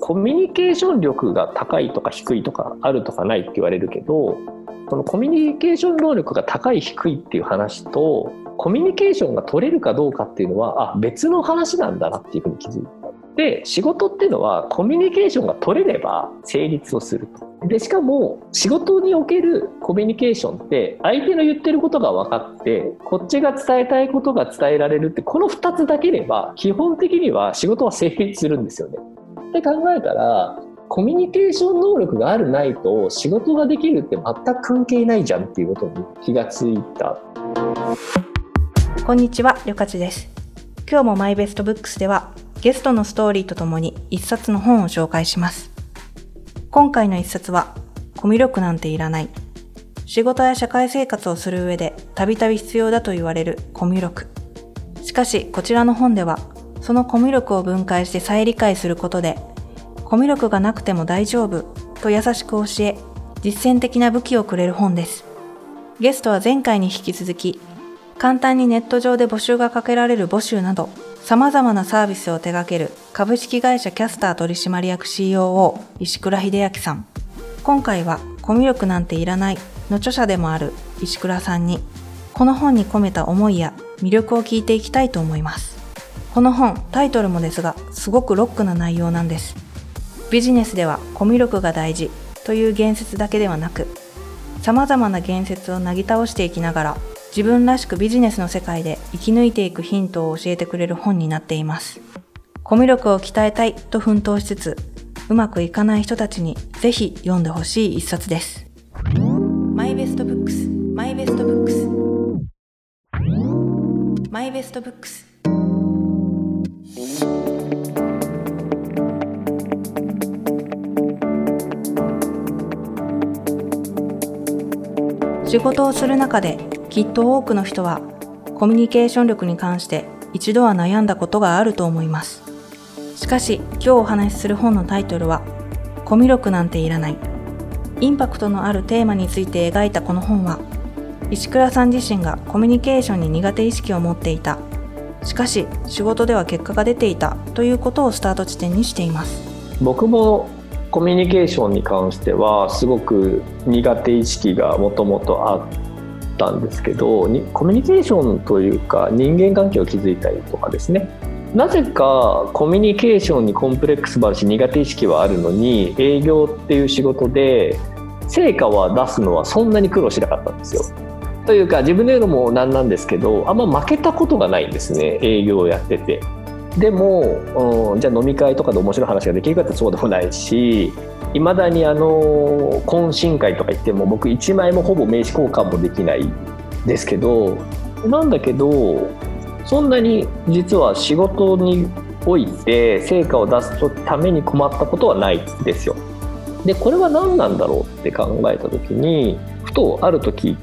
コミュニケーション力が高いとか低いとかあるとかないって言われるけどそのコミュニケーション能力が高い低いっていう話とコミュニケーションが取れるかどうかっていうのはあ別の話なんだなっていうふうに気づいて。で仕事っていうのはコミュニケーションが取れれば成立をすると。でしかも仕事におけるコミュニケーションって相手の言ってることが分かってこっちが伝えたいことが伝えられるってこの2つだければ基本的には仕事は成立するんですよね。って考えたらコミュニケーション能力があるないと仕事ができるって全く関係ないじゃんっていうことに気がついた。こんにちは、りょかちです。今日もマイベストブックスではゲストのストーリーとともに一冊の本を紹介します。今回の一冊は、コミュ力なんていらない。仕事や社会生活をする上でたびたび必要だと言われるコミュ力。しかし、こちらの本では、そのコミュ力を分解して再理解することで、コミュ力がなくても大丈夫と優しく教え、実践的な武器をくれる本です。ゲストは前回に引き続き、簡単にネット上で募集がかけられる募集など、様々なサービスを手掛ける株式会社キャスター取締役 COO 石倉秀明さん。今回はコミュ力なんていらないの著者でもある石倉さんにこの本に込めた思いや魅力を聞いていきたいと思います。この本、タイトルもですが、すごくロックな内容なんです。ビジネスではコミュ力が大事という言説だけではなく、様々な言説をなぎ倒していきながら自分らしくビジネスの世界で生き抜いていくヒントを教えてくれる本になっています。コミュ力を鍛えたいと奮闘しつつ、うまくいかない人たちにぜひ読んでほしい一冊です。マイベストブックス、マイベストブックス、マイベストブックス。仕事をする中できっと多くの人はコミュニケーション力に関して一度は悩んだことがあると思います。しかし今日お話しする本のタイトルはコミュ力なんていらない。インパクトのあるテーマについて描いたこの本は石倉さん自身がコミュニケーションに苦手意識を持っていた。しかし仕事では結果が出ていたということをスタート地点にしています。僕もコミュニケーションに関してはすごく苦手意識がもともとあったんですけどコミュニケーションというか人間関係を築いたりとかですねなぜかコミュニケーションにコンプレックスもあるし苦手意識はあるのに営業っていう仕事で成果は出すのはそんなに苦労しなかったんですよ。というか自分で言うのもなんなんですけどあんま負けたことがないんですね営業をやってて。でも、うん、じゃあ飲み会とかで面白い話ができるかってそうでもないしいまだにあの懇親会とか行っても僕1枚もほぼ名刺交換もできないですけどなんだけどそんなに実は仕事において成果を出すために困ったことはないですよ。でこれは何なんだろうって考えた時にふとある時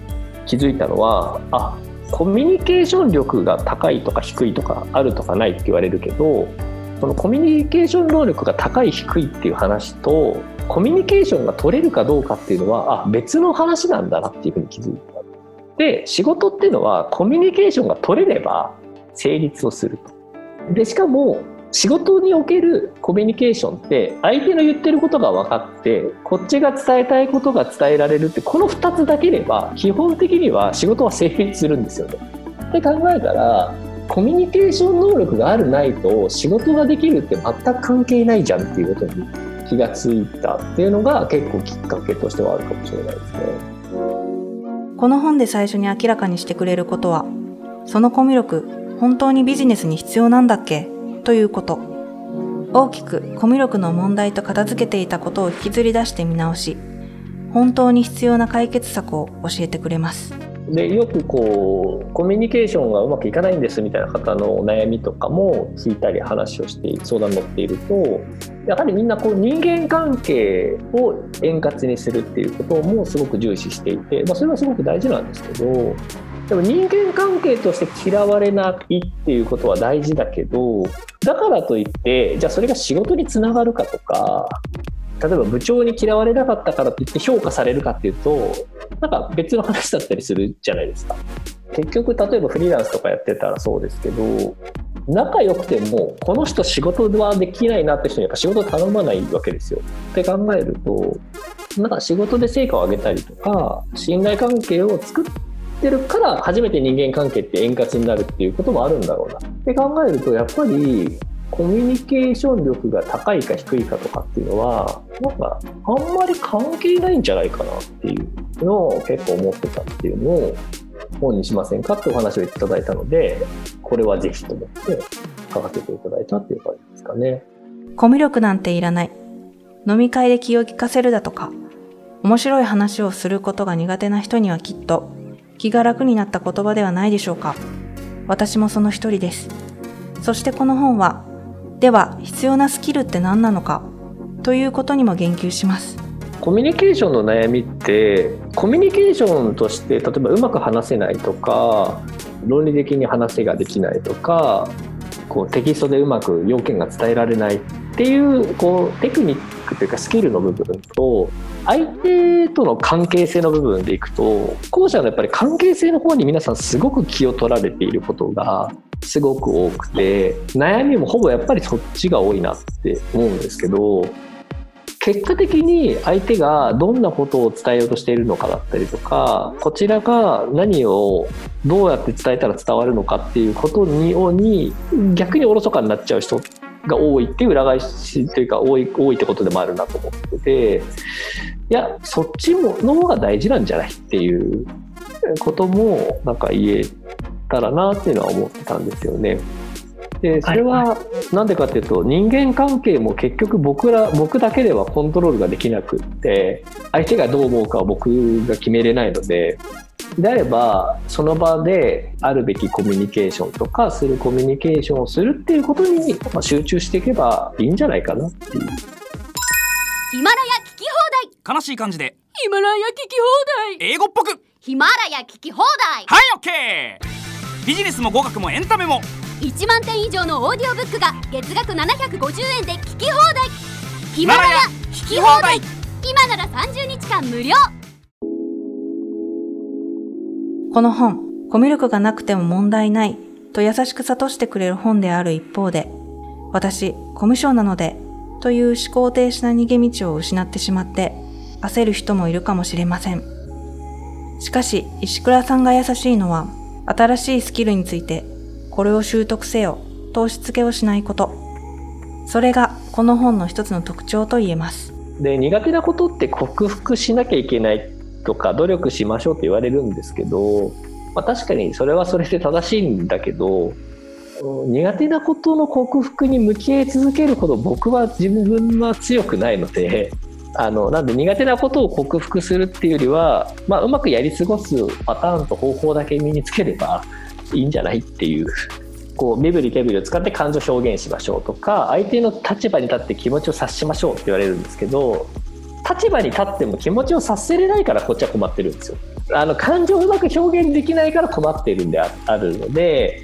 気づいたのはあコミュニケーション力が高いとか低いとかあるとかないって言われるけどそのコミュニケーション能力が高い低いっていう話とコミュニケーションが取れるかどうかっていうのはあ別の話なんだなっていうふうに気づいた。で仕事っていうのはコミュニケーションが取れれば成立をすると。でしかも仕事におけるコミュニケーションって相手の言ってることが分かってこっちが伝えたいことが伝えられるってこの2つだければ基本的には仕事は成立するんですよね。って考えたらコミュニケーション能力があるないと仕事ができるって全く関係ないじゃんっていうことに気がついたっていうのが結構きっかけとしてはあるかもしれないですね。この本で最初に明らかにしてくれることは、そのコミュ力、本当にビジネスに必要なんだっけ？ということ。大きくコミュ力の問題と片付けていたことを引きずり出して見直し、本当に必要な解決策を教えてくれます。でよくこうコミュニケーションがうまくいかないんですみたいな方のお悩みとかも聞いたり話をして相談に乗っているとやはりみんなこう人間関係を円滑にするっていうこともすごく重視していて、まあ、それはすごく大事なんですけどでも人間関係として嫌われないっていうことは大事だけどだからといってじゃあそれが仕事につながるかとか例えば部長に嫌われなかったからといって評価されるかっていうとなんか別の話だったりするじゃないですか。結局例えばフリーランスとかやってたらそうですけど仲良くてもこの人仕事はできないなって人にやっぱ仕事頼まないわけですよ。って考えるとなんか仕事で成果を上げたりとか信頼関係を作ってるから初めて人間関係って円滑になるっていうこともあるんだろうなって考えるとやっぱりコミュニケーション力が高いか低いかとかっていうのはなんかあんまり関係ないんじゃないかなっていうのを結構思ってたっていうのを本にしませんかってお話をいただいたのでこれはぜひと思って書かせていただいたっていう感じですかね。コミュ力なんていらない。飲み会で気を利かせるだとか、面白い話をすることが苦手な人にはきっと気が楽になった言葉ではないでしょうか。私もその一人です。そしてこの本は、では必要なスキルって何なのか？ということにも言及します。コミュニケーションの悩みってコミュニケーションとして例えばうまく話せないとか論理的に話ができないとかこうテキストでうまく要件が伝えられないっていうこうテクニックというかスキルの部分と相手との関係性の部分でいくと後者のやっぱり関係性の方に皆さんすごく気を取られていることがすごく多くて悩みもほぼやっぱりそっちが多いなって思うんですけど結果的に相手がどんなことを伝えようとしているのかだったりとかこちらが何をどうやって伝えたら伝わるのかっていうことにに逆におろそかになっちゃう人が多いっていう裏返しというか多い多いってことでもあるなと思ってていやそっちの方が大事なんじゃないっていうこともなんか言えたらなっていうのは思ってたんですよね。でそれは何でかっていうと人間関係も結局僕ら僕だけではコントロールができなくって相手がどう思うかは僕が決めれないのでであればその場であるべきコミュニケーションとかするコミュニケーションをするっていうことに集中していけばいいんじゃないかなっていう。ヒマラヤ聞き放題。悲しい感じで。ヒマラヤ聞き放題。英語っぽく。ヒマラヤ聞き放題。はいオッケービジネスも語学もエンタメも。1万点以上のオーディオブックが月額750円で聞き放題。ヒマラヤ聞き放題。今なら30日間無料。この本、コミュ力がなくても問題ないと優しく諭してくれる本である一方で、私、コミュ障なのでという思考停止な逃げ道を失ってしまって焦る人もいるかもしれません。しかし、石倉さんが優しいのは、新しいスキルについてこれを習得せよと押し付けをしないこと。それがこの本の一つの特徴と言えます。で苦手なことって克服しなきゃいけないとか努力しましょうって言われるんですけど、まあ、確かにそれはそれで正しいんだけど苦手なことの克服に向き合い続けるほど僕は自分は強くないのであのなんで苦手なことを克服するっていうよりは、まあ、うまくやり過ごすパターンと方法だけ身につければいいんじゃないっていうこう身振り手振りを使って感情表現しましょうとか相手の立場に立って気持ちを察しましょうって言われるんですけど立場に立っても気持ちを察せれないからこっちは困ってるんですよ。あの感情をうまく表現できないから困っているんであるので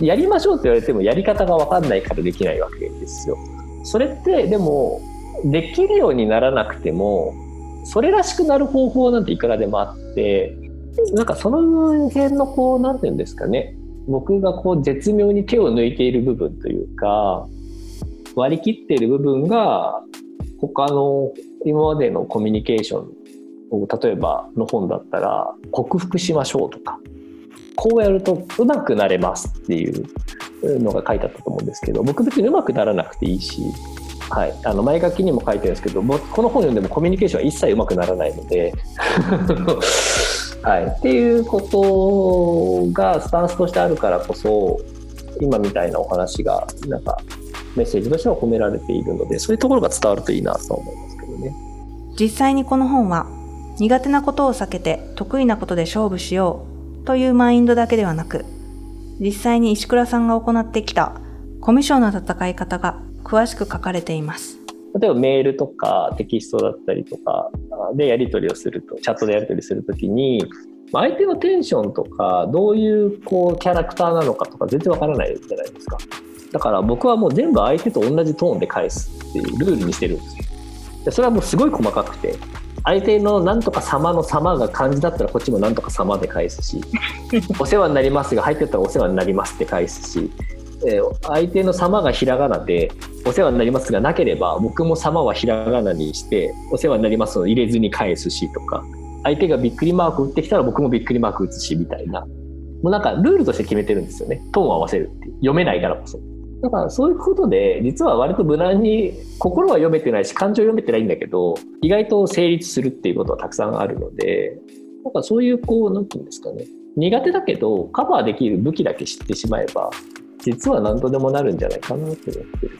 やりましょうって言われてもやり方が分かんないからできないわけですよ。それってでもできるようにならなくてもそれらしくなる方法なんていくらでもあってなんかその辺のこう、なんていうんですかね、僕がこう絶妙に手を抜いている部分というか、割り切っている部分が、他の今までのコミュニケーションを、例えばの本だったら、克服しましょうとか、こうやるとうまくなれますっていうのが書いてあったと思うんですけど、僕別にうまくならなくていいし、はい、あの前書きにも書いてるんですけど、この本読んでもコミュニケーションは一切うまくならないので はい、っていうことがスタンスとしてあるからこそ今みたいなお話がなんかメッセージとしては込められているのでそういうところが伝わるといいなと思いますけどね。実際にこの本は苦手なことを避けて得意なことで勝負しようというマインドだけではなく実際に石倉さんが行ってきたコミュ障の戦い方が詳しく書かれています。例えばメールとかテキストだったりとかでやり取りをするとチャットでやり取りするときに相手のテンションとかどういうこうキャラクターなのかとか全然わからないじゃないですか。だから僕はもう全部相手と同じトーンで返すっていうルールにしてるんですよ。でそれはもうすごい細かくて相手のなんとか様の様が漢字だったらこっちもなんとか様で返すし お世話になりますが入ってたらお世話になりますって返すしえー相手の様がひらがなでお世話になりますがなければ僕も様はひらがなにしてお世話になりますの入れずに返すしとか相手がびっくりマーク打ってきたら僕もびっくりマーク打つしみたいな。もうなんかルールとして決めてるんですよね。トーンを合わせるって読めないからこそ。だからそういうことで実は割と無難に心は読めてないし感情読めてないんだけど意外と成立するっていうことはたくさんあるのでなんかそういうこうなんていうんですかね。苦手だけどカバーできる武器だけ知ってしまえば実は何とでもなるんじゃないかなって思ってるっていう。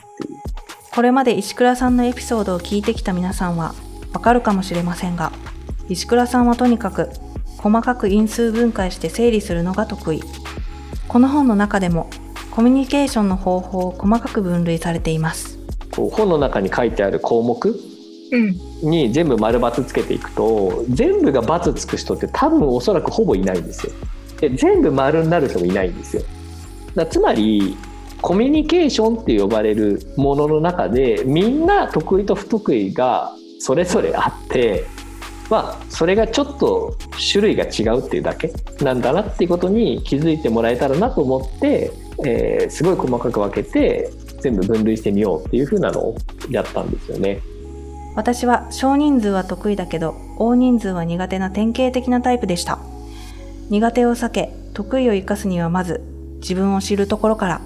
これまで石倉さんのエピソードを聞いてきた皆さんはわかるかもしれませんが、石倉さんはとにかく細かく因数分解して整理するのが得意。この本の中でもコミュニケーションの方法を細かく分類されています。こう本の中に書いてある項目うん。に全部丸×つけていくと全部が×つく人って多分おそらくほぼいないんですよ。で全部丸になる人もいないんですよ。だつまりコミュニケーションって呼ばれるものの中でみんな得意と不得意がそれぞれあってまあそれがちょっと種類が違うっていうだけなんだなっていうことに気づいてもらえたらなと思って、えーすごい細かく分けて全部分類してみようっていうふうなのをやったんですよね。私は少人数は得意だけど大人数は苦手な典型的なタイプでした。苦手を避け得意を生かすにはまず自分を知るところから、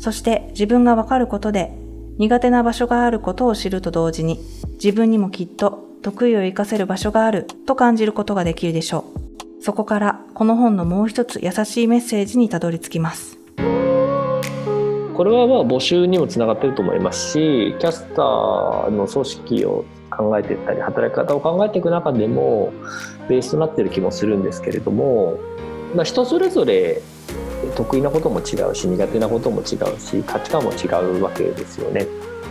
そして自分がわかることで苦手な場所があることを知ると同時に自分にもきっと得意を生かせる場所があると感じることができるでしょう。そこからこの本のもう一つ優しいメッセージにたどり着きます。これはまあ募集にもつながってると思いますしキャスターの組織を考えていったり働き方を考えていく中でもベースとなってる気もするんですけれども、まあ、人それぞれ得意なことも違うし苦手なことも違うし価値観も違うわけですよね。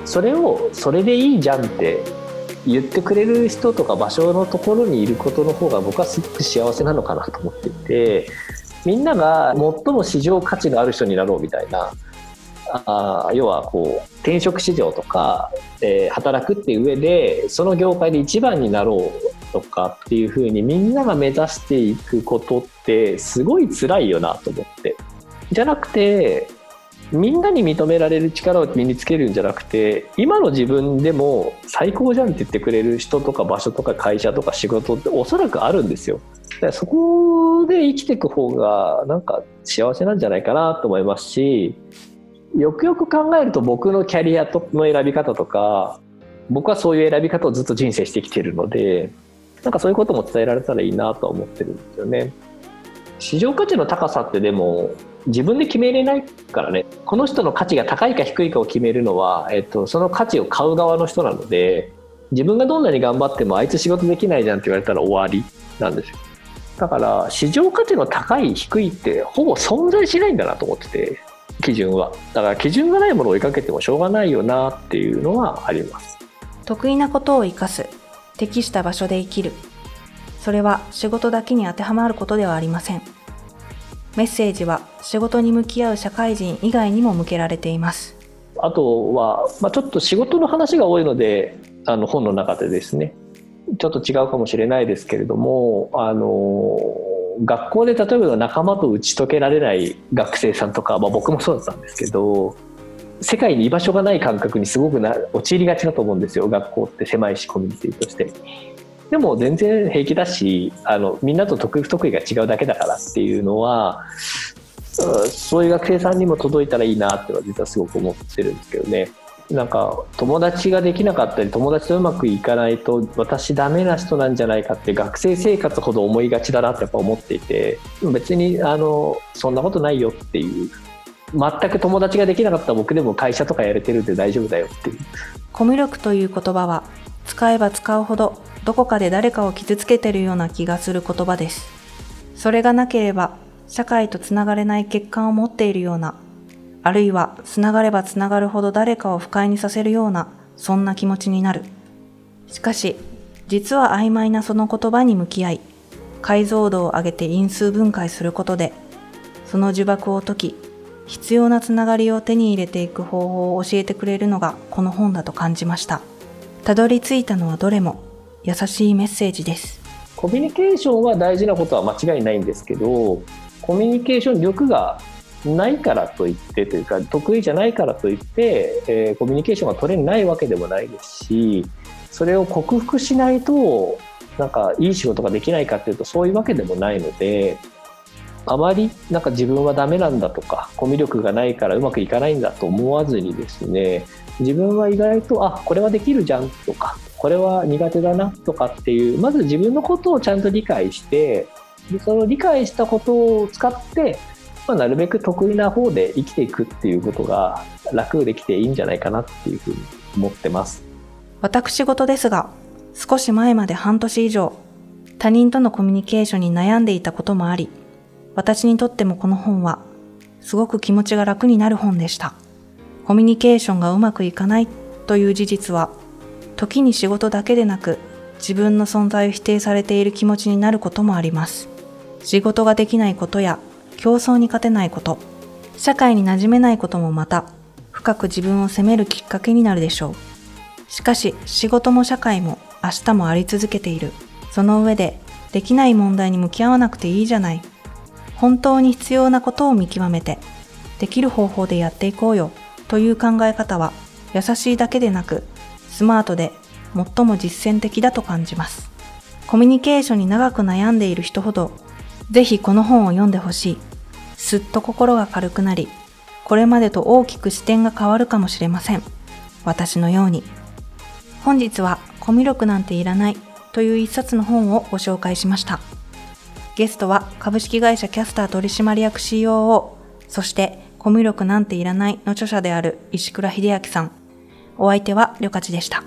それをそれでいいじゃんって言ってくれる人とか場所のところにいることの方が僕はすごく幸せなのかなと思っていてみんなが最も市場価値のある人になろうみたいなあ要はこう転職市場とか、えー働くっていう上でその業界で一番になろうとかっていうふうにみんなが目指していくことってすごい辛いよなと思って。じゃなくてみんなに認められる力を身につけるんじゃなくて今の自分でも最高じゃんって言ってくれる人とか場所とか会社とか仕事っておそらくあるんですよ。だからそこで生きていく方がなんか幸せなんじゃないかなと思いますしよくよく考えると僕のキャリアの選び方とか僕はそういう選び方をずっと人生してきてるのでなんかそういうことも伝えられたらいいなとは思ってるんですよね。市場価値の高さってでも自分で決めれないからねこの人の価値が高いか低いかを決めるのは、えっと、その価値を買う側の人なので自分がどんなに頑張ってもあいつ仕事できないじゃんって言われたら終わりなんですよだから市場価値の高い低いってほぼ存在しないんだなと思ってて基準はだから基準がないものを追いかけてもしょうがないよなっていうのはあります得意なことを活かす。適した場所で生きる。それは仕事だけに当てはまることではありません。メッセージは仕事に向き合う社会人以外にも向けられています。あとは、まあ、ちょっと仕事の話が多いのであの本の中でですねちょっと違うかもしれないですけれどもあの学校で例えば仲間と打ち解けられない学生さんとか、まあ、僕もそうだったんですけど世界に居場所がない感覚にすごくな陥りがちだと思うんですよ学校って狭いしコミュニティとして。でも全然平気だしあのみんなと得意不得意が違うだけだからっていうのはそういう学生さんにも届いたらいいなってのは実はすごく思ってるんですけどね。なんか友達ができなかったり友達とうまくいかないと私ダメな人なんじゃないかって学生生活ほど思いがちだなってやっぱ思っていて別にあのそんなことないよっていう全く友達ができなかった僕でも会社とかやれてるんで大丈夫だよっていうコミュ力という言葉は使えば使うほどどこかで誰かを傷つけてるような気がする言葉です。それがなければ社会とつながれない欠陥を持っているような、あるいはつながればつながるほど誰かを不快にさせるような、そんな気持ちになる。しかし、実は曖昧なその言葉に向き合い、解像度を上げて因数分解することで、その呪縛を解き、必要なつながりを手に入れていく方法を教えてくれるのがこの本だと感じました。たどり着いたのはどれも優しいメッセージです。コミュニケーションは大事なことは間違いないんですけどコミュニケーション力がないからといってというか得意じゃないからといって、えー、コミュニケーションが取れないわけでもないですしそれを克服しないとなんかいい仕事ができないかっていうとそういうわけでもないのであまりなんか自分はダメなんだとかコミュ力がないからうまくいかないんだと思わずにですね自分は意外とあこれはできるじゃんとかこれは苦手だなとかっていうまず自分のことをちゃんと理解してその理解したことを使って、まあ、なるべく得意な方で生きていくっていうことが楽できていいんじゃないかなっていうふうに思ってます。私事ですが少し前まで半年以上他人とのコミュニケーションに悩んでいたこともあり私にとってもこの本はすごく気持ちが楽になる本でした。コミュニケーションがうまくいかないという事実は時に仕事だけでなく自分の存在を否定されている気持ちになることもあります。仕事ができないことや競争に勝てないこと、社会に馴染めないこともまた深く自分を責めるきっかけになるでしょう。しかし仕事も社会も明日もあり続けている。その上でできない問題に向き合わなくていいじゃない本当に必要なことを見極めて、できる方法でやっていこうよという考え方は優しいだけでなく、スマートで最も実践的だと感じます。コミュニケーションに長く悩んでいる人ほど、ぜひこの本を読んでほしい。すっと心が軽くなり、これまでと大きく視点が変わるかもしれません。私のように。本日はコミュ力なんていらないという一冊の本をご紹介しました。ゲストは株式会社キャスター取締役 COO、そしてコミュ力なんていらないの著者である石倉秀明さん。お相手はりょかちでした。